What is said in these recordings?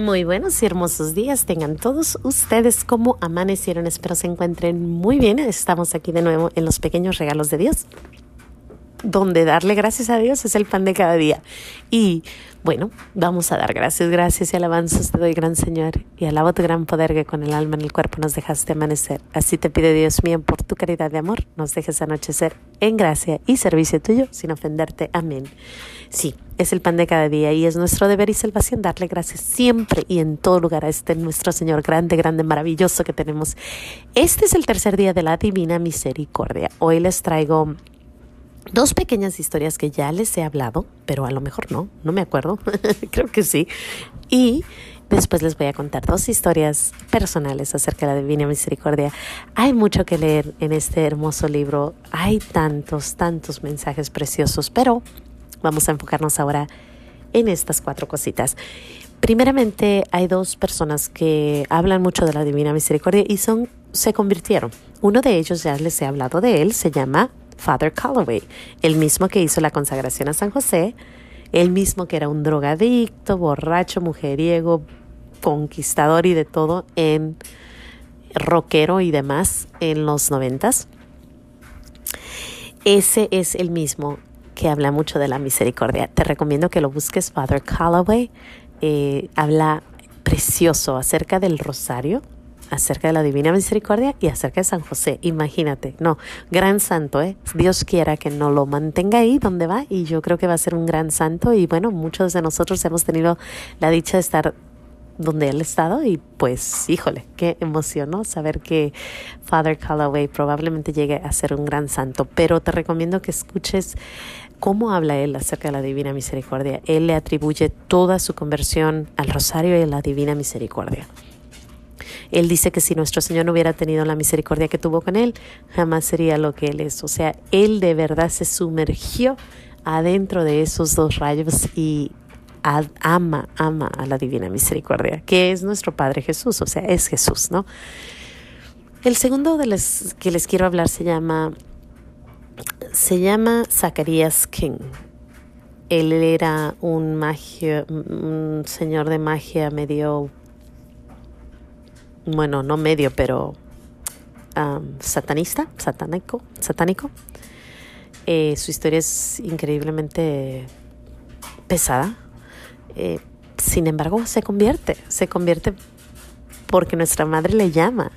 Muy buenos y hermosos días tengan todos ustedes como amanecieron. Espero se encuentren muy bien. Estamos aquí de nuevo en los pequeños regalos de Dios, donde darle gracias a Dios es el pan de cada día. Y bueno, vamos a dar gracias, gracias y alabanzas te doy, gran Señor, y alabo tu gran poder que con el alma en el cuerpo nos dejaste amanecer. Así te pide Dios mío, por tu caridad de amor, nos dejes anochecer en gracia y servicio tuyo, sin ofenderte. Amén. Sí, es el pan de cada día y es nuestro deber y salvación darle gracias siempre y en todo lugar a este nuestro Señor grande, grande, maravilloso que tenemos. Este es el tercer día de la Divina Misericordia. Hoy les traigo dos pequeñas historias que ya les he hablado, pero a lo mejor no, no me acuerdo, creo que sí. Y después les voy a contar dos historias personales acerca de la Divina Misericordia. Hay mucho que leer en este hermoso libro, hay tantos, tantos mensajes preciosos, pero vamos a enfocarnos ahora en estas cuatro cositas. Primeramente, hay dos personas que hablan mucho de la Divina Misericordia y son se convirtieron. Uno de ellos ya les he hablado de él, se llama Father Calloway, el mismo que hizo la consagración a San José, el mismo que era un drogadicto, borracho, mujeriego, conquistador y de todo en rockero y demás en los noventas. Ese es el mismo que habla mucho de la misericordia. Te recomiendo que lo busques, Father Calloway. Eh, habla precioso acerca del rosario, acerca de la Divina Misericordia y acerca de San José. Imagínate, no, gran santo, ¿eh? Dios quiera que no lo mantenga ahí donde va y yo creo que va a ser un gran santo y bueno, muchos de nosotros hemos tenido la dicha de estar donde él ha estado y pues híjole, qué emoción, ¿no? Saber que Father Calloway probablemente llegue a ser un gran santo, pero te recomiendo que escuches cómo habla él acerca de la Divina Misericordia. Él le atribuye toda su conversión al rosario y a la Divina Misericordia. Él dice que si nuestro Señor no hubiera tenido la misericordia que tuvo con él, jamás sería lo que él es. O sea, él de verdad se sumergió adentro de esos dos rayos y ama, ama a la divina misericordia, que es nuestro Padre Jesús, o sea, es Jesús, ¿no? El segundo de los que les quiero hablar se llama se llama Zacarías King. Él era un magia, un señor de magia medio bueno, no medio, pero satanista, satánico, satánico. Eh, su historia es increíblemente pesada. Eh, sin embargo, se convierte, se convierte porque nuestra madre le llama.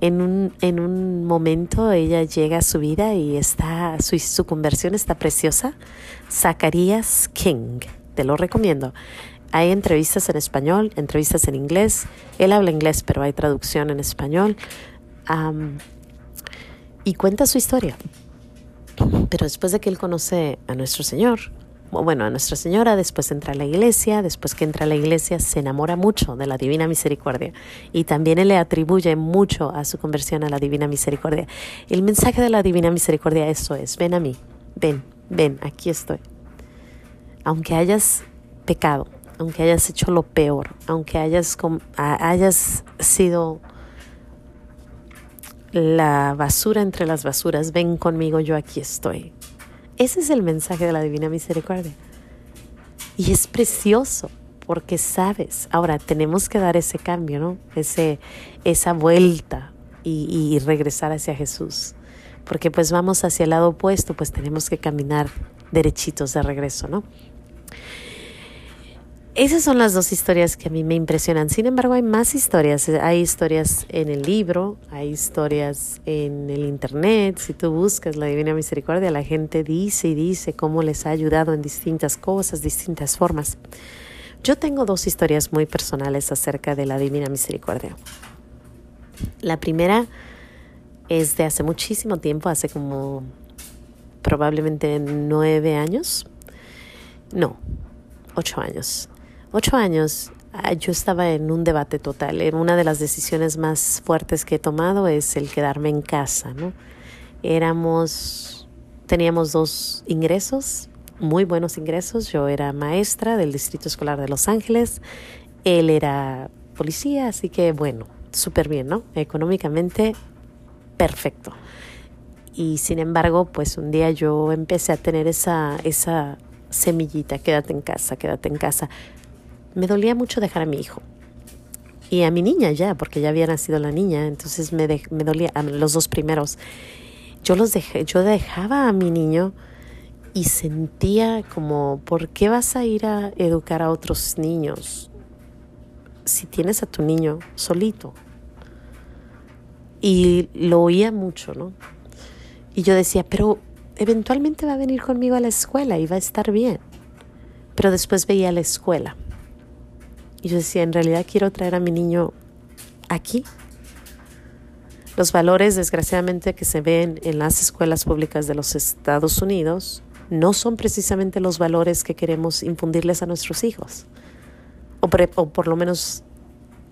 En un, en un momento ella llega a su vida y está, su, su conversión está preciosa. Zacarías King, te lo recomiendo. Hay entrevistas en español, entrevistas en inglés. Él habla inglés, pero hay traducción en español. y cuenta su historia. Pero después de que él conoce a nuestro Señor, bueno, a Nuestra Señora, después entra a la iglesia, después que entra a la iglesia se enamora mucho de la Divina Misericordia y también él le atribuye mucho a su conversión a la Divina Misericordia. El mensaje de la Divina Misericordia eso es, ven a mí, ven, ven, aquí estoy. Aunque hayas pecado, aunque hayas hecho lo peor, aunque hayas, hayas sido la basura entre las basuras, ven conmigo, yo aquí estoy. Ese es el mensaje de la Divina Misericordia. Y es precioso porque sabes, ahora tenemos que dar ese cambio, ¿no? Ese, esa vuelta y, y regresar hacia Jesús. Porque pues vamos hacia el lado opuesto, pues tenemos que caminar derechitos de regreso, ¿no? Esas son las dos historias que a mí me impresionan. Sin embargo, hay más historias. Hay historias en el libro, hay historias en el internet. Si tú buscas la Divina Misericordia, la gente dice y dice cómo les ha ayudado en distintas cosas, distintas formas. Yo tengo dos historias muy personales acerca de la Divina Misericordia. La primera es de hace muchísimo tiempo, hace como probablemente nueve años. No, ocho años ocho años ah, yo estaba en un debate total. Una de las decisiones más fuertes que he tomado es el quedarme en casa, ¿no? Éramos, teníamos dos ingresos, muy buenos ingresos. Yo era maestra del Distrito Escolar de Los Ángeles, él era policía, así que bueno, súper bien, ¿no? Económicamente, perfecto. Y sin embargo, pues un día yo empecé a tener esa, esa semillita, quédate en casa, quédate en casa me dolía mucho dejar a mi hijo. y a mi niña ya, porque ya había nacido la niña, entonces me, me dolía, los dos primeros. Yo los dejé, yo dejaba a mi niño y sentía como, ¿por qué vas a ir a educar a otros niños si tienes a tu niño solito? Y lo oía mucho, ¿no? Y yo decía, pero eventualmente va a venir conmigo a la escuela y va a estar bien. Pero después veía la escuela. Y yo decía, en realidad quiero traer a mi niño aquí. Los valores, desgraciadamente, que se ven en las escuelas públicas de los Estados Unidos no son precisamente los valores que queremos infundirles a nuestros hijos. O por, lo menos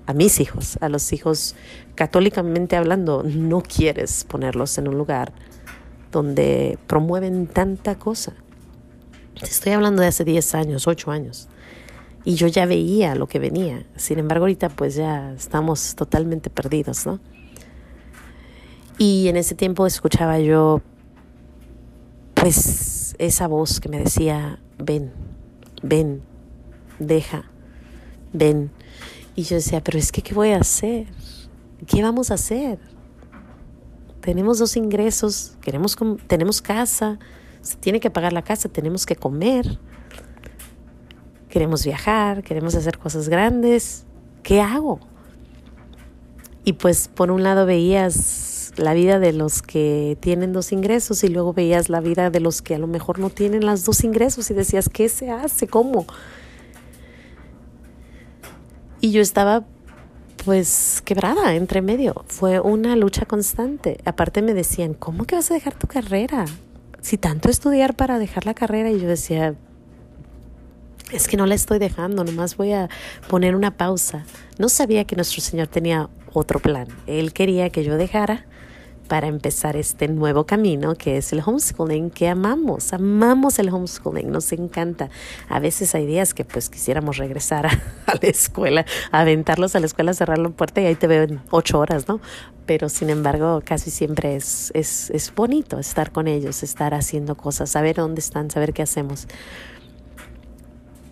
a mis hijos, a los hijos católicamente hablando, no quieres ponerlos en un lugar donde promueven tanta cosa. Estoy hablando de hace 10 años, 8 años. Y yo ya veía lo que venía. Sin embargo, ahorita pues ya estamos totalmente perdidos, ¿no? Y en ese tiempo escuchaba yo pues esa voz que me decía, ven, ven, deja, ven. Y yo decía, pero es que, ¿qué voy a hacer? ¿Qué vamos a hacer? Tenemos dos ingresos, queremos, tenemos casa, se tiene que pagar la casa, tenemos que comer, queremos viajar, queremos hacer cosas grandes. ¿Qué hago? Y pues por un lado veías la vida de los que tienen dos ingresos y luego veías la vida de los que a lo mejor no tienen las dos ingresos y decías, ¿qué se hace? ¿Cómo? Y yo estaba pues quebrada entre medio. Fue una lucha constante. Aparte me decían, ¿cómo que vas a dejar tu carrera? Si tanto estudiar para dejar la carrera y yo decía, es que no la estoy dejando, nomás voy a poner una pausa. No sabía que nuestro Señor tenía otro plan. Él quería que yo dejara para empezar este nuevo camino que es el homeschooling que amamos, amamos el homeschooling, nos encanta. A veces hay días que pues quisiéramos regresar a, la escuela, aventarlos a la escuela, cerrar la puerta y ahí te veo en ocho horas, ¿no? Pero sin embargo casi siempre es, es, es bonito estar con ellos, estar haciendo cosas, saber dónde están, saber qué hacemos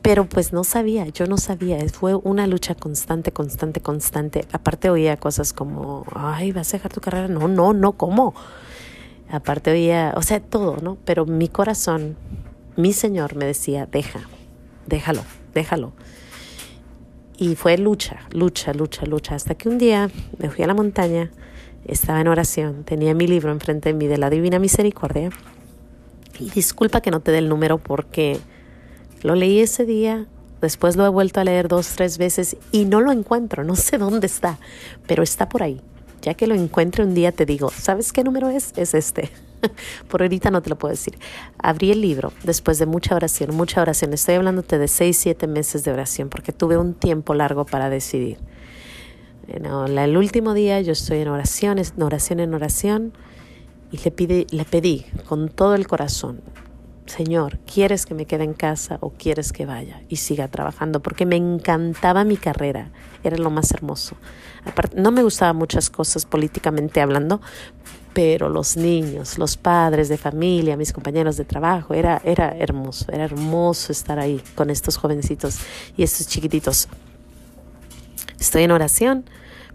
pero pues no sabía, yo no sabía, fue una lucha constante, constante, constante. Aparte oía cosas como, ay, vas a dejar tu carrera, no, no, no, ¿cómo? Aparte oía, o sea, todo, ¿no? Pero mi corazón, mi Señor me decía, deja, déjalo, déjalo. Y fue lucha, lucha, lucha, lucha, hasta que un día me fui a la montaña, estaba en oración, tenía mi libro enfrente de mí de la Divina Misericordia. Y disculpa que no te dé el número porque lo leí ese día, después lo he vuelto a leer dos, tres veces y no lo encuentro, no sé dónde está, pero está por ahí. Ya que lo encuentre un día te digo, ¿sabes qué número es? Es este. por ahorita no te lo puedo decir. Abrí el libro después de mucha oración, mucha oración. Estoy hablándote de seis, siete meses de oración porque tuve un tiempo largo para decidir. el último día yo estoy en oración, en oración, en oración y le, le pedí con todo el corazón, Señor, ¿quieres que me quede en casa o quieres que vaya y siga trabajando? Porque me encantaba mi carrera, era lo más hermoso. Aparte, no me gustaban muchas cosas políticamente hablando, pero los niños, los padres de familia, mis compañeros de trabajo, era, era hermoso, era hermoso estar ahí con estos jovencitos y estos chiquititos. Estoy en oración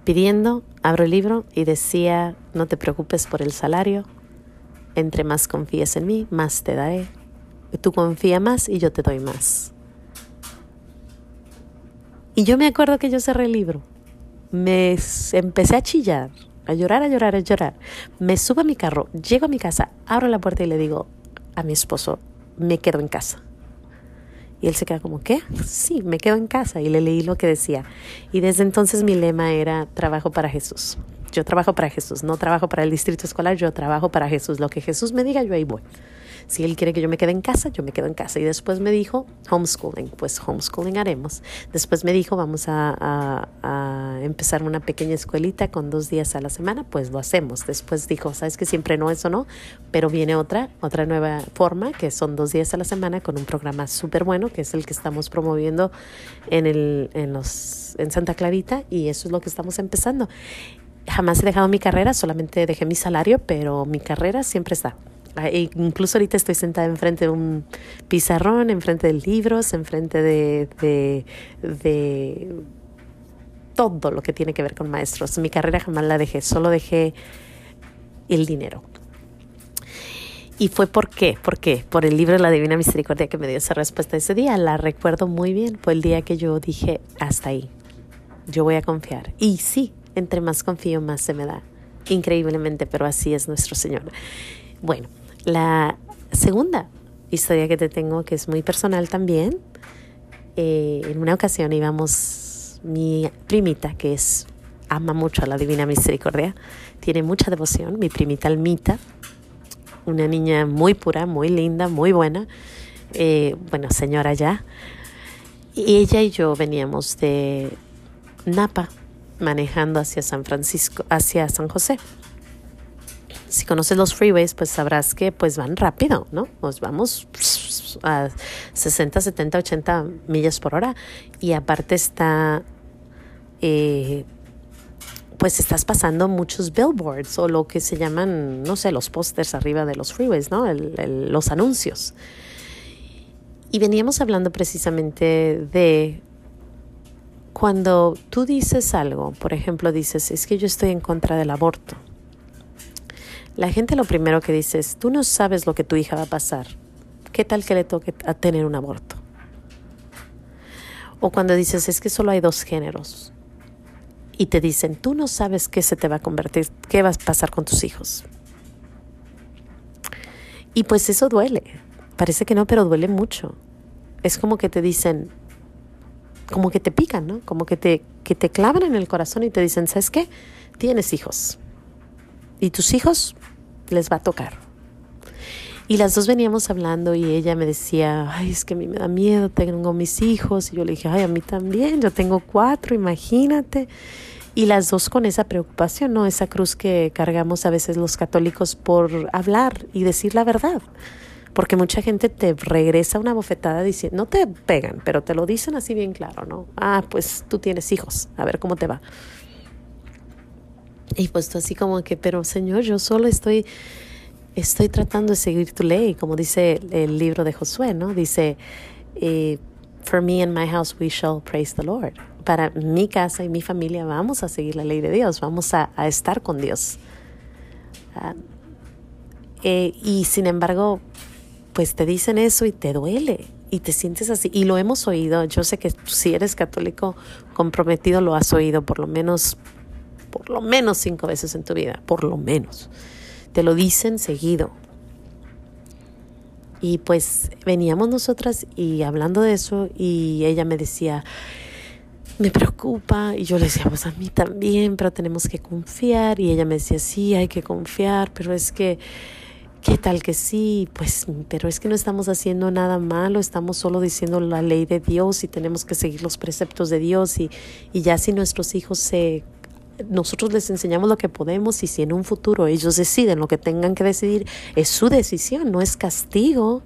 pidiendo, abro el libro y decía, no te preocupes por el salario, entre más confíes en mí, más te daré Tú confía más y yo te doy más. Y yo me acuerdo que yo cerré el libro. Me empecé a chillar, a llorar, a llorar, a llorar. Me subo a mi carro, llego a mi casa, abro la puerta y le digo a mi esposo, me quedo en casa. Y él se queda como, ¿qué? Sí, me quedo en casa. Y le leí lo que decía. Y desde entonces mi lema era trabajo para Jesús. Yo trabajo para Jesús, no trabajo para el distrito escolar, yo trabajo para Jesús. Lo que Jesús me diga, yo ahí voy. Si él quiere que yo me quede en casa, yo me quedo en casa. Y después me dijo, homeschooling, pues homeschooling haremos. Después me dijo, vamos a, empezar una pequeña escuelita con dos días a la semana, pues lo hacemos. Después dijo, sabes que siempre no, eso no, pero viene otra, otra nueva forma, que son dos días a la semana con un programa súper bueno, que es el que estamos promoviendo en, el, en, los, en Santa Clarita, y eso es lo que estamos empezando. Jamás he dejado mi carrera, solamente dejé mi salario, pero mi carrera siempre está. Ah, e incluso ahorita estoy sentada enfrente de un pizarrón, enfrente de libros, enfrente de, de, todo lo que tiene que ver con maestros. Mi carrera jamás la dejé, solo dejé el dinero. ¿Y fue por qué? ¿Por qué? Por el libro de la Divina Misericordia que me dio esa respuesta ese día. La recuerdo muy bien. Fue el día que yo dije, hasta ahí. Yo voy a confiar. Y sí, entre más confío, más se me da. Increíblemente, pero así es nuestro Señor. Bueno, la segunda historia que te tengo, que es muy personal también. Eh, en una ocasión íbamos, mi primita, que es ama mucho a la Divina Misericordia, tiene mucha devoción, mi primita Almita, una niña muy pura, muy linda, muy buena, eh, bueno, señora ya. Y ella y yo veníamos de Napa manejando hacia San Francisco, hacia San José. Si conoces los freeways, pues sabrás que pues van rápido, ¿no? Nos vamos a 60, 70, 80 millas por hora y aparte está eh, pues estás pasando muchos billboards o lo que se llaman, no sé, los pósters arriba de los freeways, ¿no? los anuncios. Y veníamos hablando precisamente de cuando tú dices algo, por ejemplo, dices, es que yo estoy en contra del aborto. La gente lo primero que dice es, tú no sabes lo que tu hija va a pasar. ¿Qué tal que le toque a tener un aborto? O cuando dices, es que solo hay dos géneros y te dicen, tú no sabes qué se te va a convertir, qué va a pasar con tus hijos. Y pues eso duele. Parece que no, pero duele mucho. Es como que te dicen, como que te pican, ¿no? Como que te, que te clavan en el corazón y te dicen, ¿sabes qué? Tienes hijos. Y tus hijos les va a tocar. Y las dos veníamos hablando y ella me decía, ay, es que a mí me da miedo, tengo mis hijos. Y yo le dije, ay, a mí también, yo tengo cuatro, imagínate y las dos con esa preocupación, ¿no? Esa cruz que cargamos a veces los católicos por hablar y decir la verdad. Porque mucha gente te regresa una bofetada diciendo, no te pegan, pero te lo dicen así bien claro, ¿no? Ah, pues tú tienes hijos, a ver cómo te va. Y pues tú así como que, pero Señor, yo solo estoy, estoy tratando de seguir tu ley, como dice el libro de Josué, ¿no? Dice, eh, For me and my house we shall praise the Lord para mi casa y mi familia vamos a seguir la ley de Dios, vamos a, estar con Dios. Ah, eh, y sin embargo, pues te dicen eso y te duele y te sientes así. Y lo hemos oído, yo sé que si eres católico comprometido lo has oído por lo menos, por lo menos cinco veces en tu vida, por lo menos. Te lo dicen seguido. Y pues veníamos nosotras y hablando de eso y ella me decía, me preocupa. Y yo le decía, pues a mí también, pero tenemos que confiar. Y ella me decía, sí, hay que confiar, pero es que, ¿qué tal que sí? Pues, pero es que no estamos haciendo nada malo, estamos solo diciendo la ley de Dios y tenemos que seguir los preceptos de Dios. Y, y ya si nuestros hijos se nosotros les enseñamos lo que podemos y si en un futuro ellos deciden lo que tengan que decidir, es su decisión, no es castigo.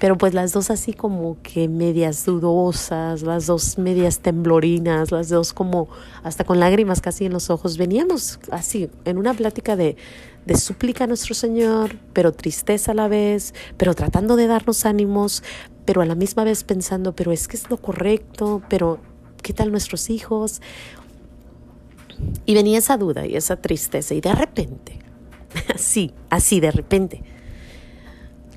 Pero pues las dos así como que medias dudosas, las dos medias temblorinas, las dos como hasta con lágrimas casi en los ojos. Veníamos así en una plática de, de súplica a nuestro Señor, pero tristeza a la vez, pero tratando de darnos ánimos, pero a la misma vez pensando, pero es que es lo correcto, pero ¿qué tal nuestros hijos? Y venía esa duda y esa tristeza y de repente, así, así de repente,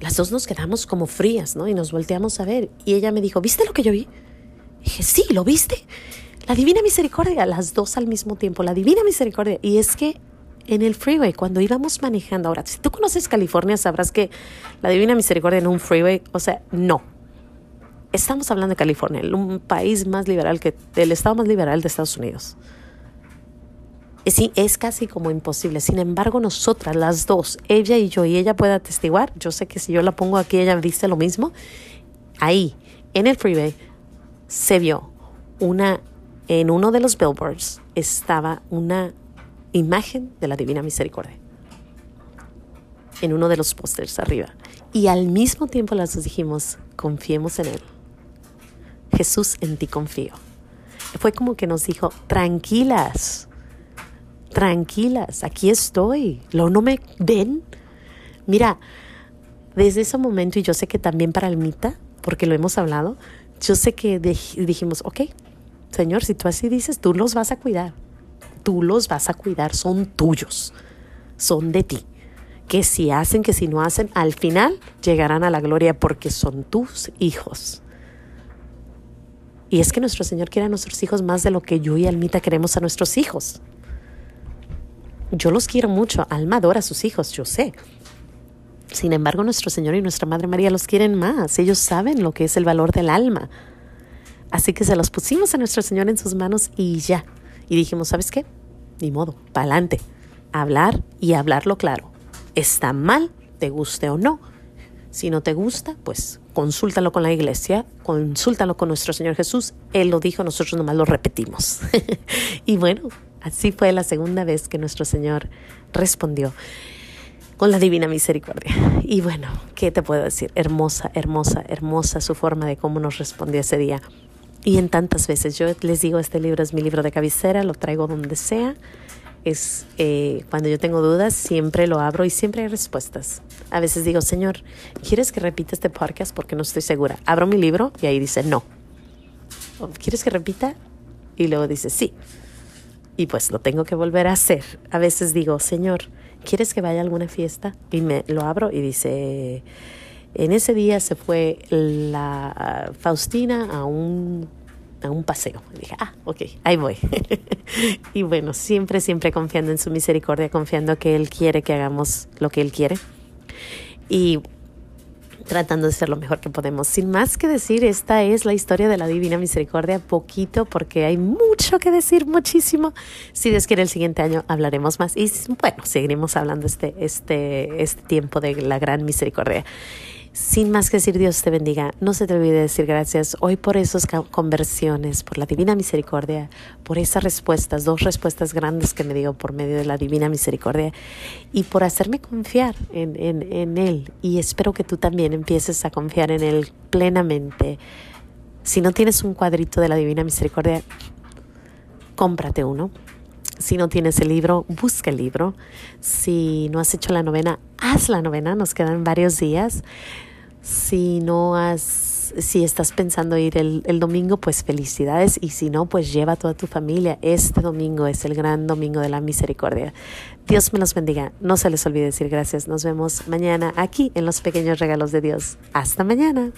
las dos nos quedamos como frías, ¿no? Y nos volteamos a ver. Y ella me dijo, ¿viste lo que yo vi? dije, sí, ¿lo viste? La Divina Misericordia, las dos al mismo tiempo, la Divina Misericordia. Y es que en el freeway, cuando íbamos manejando, ahora, si tú conoces California, sabrás que la Divina Misericordia en un freeway, o sea, no. Estamos hablando de California, un país más liberal que, el estado más liberal de Estados Unidos. Es, es casi como imposible. Sin embargo, nosotras, las dos, ella y yo, y ella puede atestiguar, yo sé que si yo la pongo aquí, ella dice lo mismo. Ahí, en el freeway, se vio una, en uno de los billboards estaba una imagen de la Divina Misericordia. En uno de los pósters arriba. Y al mismo tiempo las dos dijimos, confiemos en Él. Jesús, en ti confío. Fue como que nos dijo, tranquilas, tranquilas, aquí estoy, ¿lo no me ven? Mira, desde ese momento, y yo sé que también para Almita, porque lo hemos hablado, yo sé que dijimos, ok, Señor, si tú así dices, tú los vas a cuidar. Tú los vas a cuidar, son tuyos, son de ti. Que si hacen, que si no hacen, al final llegarán a la gloria porque son tus hijos. Y es que nuestro Señor quiere a nuestros hijos más de lo que yo y Almita queremos a nuestros hijos. Yo los quiero mucho, Alma adora a sus hijos, yo sé. Sin embargo, nuestro Señor y nuestra Madre María los quieren más. Ellos saben lo que es el valor del alma. Así que se los pusimos a nuestro Señor en sus manos y ya. Y dijimos, ¿sabes qué? Ni modo, pa'lante. Hablar y hablarlo claro. Está mal, te guste o no. Si no te gusta, pues consúltalo con la iglesia, consúltalo con nuestro Señor Jesús. Él lo dijo, nosotros nomás lo repetimos. y bueno, así fue la segunda vez que nuestro Señor respondió con la divina misericordia. Y bueno, ¿qué te puedo decir? Hermosa, hermosa, hermosa su forma de cómo nos respondió ese día. Y en tantas veces, yo les digo, este libro es mi libro de cabecera, lo traigo donde sea. Es eh, cuando yo tengo dudas, siempre lo abro y siempre hay respuestas. A veces digo, Señor, ¿quieres que repita este podcast? Porque no estoy segura. Abro mi libro y ahí dice no. ¿Quieres que repita? Y luego dice sí. Y pues lo tengo que volver a hacer. A veces digo, Señor, ¿quieres que vaya a alguna fiesta? Y me lo abro y dice, en ese día se fue la Faustina a un a un paseo. Y dije, ah, ok, ahí voy. y bueno, siempre, siempre confiando en su misericordia, confiando que Él quiere que hagamos lo que Él quiere. Y tratando de ser lo mejor que podemos. Sin más que decir, esta es la historia de la Divina Misericordia, poquito porque hay mucho que decir, muchísimo. Si Dios quiere, el siguiente año hablaremos más y bueno, seguiremos hablando este, este, este tiempo de la gran misericordia. Sin más que decir, Dios te bendiga. No se te olvide decir gracias hoy por esas conversiones, por la divina misericordia, por esas respuestas, dos respuestas grandes que me dio por medio de la divina misericordia y por hacerme confiar en, en, en Él. Y espero que tú también empieces a confiar en Él plenamente. Si no tienes un cuadrito de la divina misericordia, cómprate uno. Si no tienes el libro, busca el libro. Si no has hecho la novena, haz la novena. Nos quedan varios días. Si no has, si estás pensando ir el, el, domingo, pues felicidades. Y si no, pues lleva a toda tu familia. Este domingo es el gran domingo de la misericordia. Dios me los bendiga. No se les olvide decir gracias. Nos vemos mañana aquí en los pequeños regalos de Dios. Hasta mañana.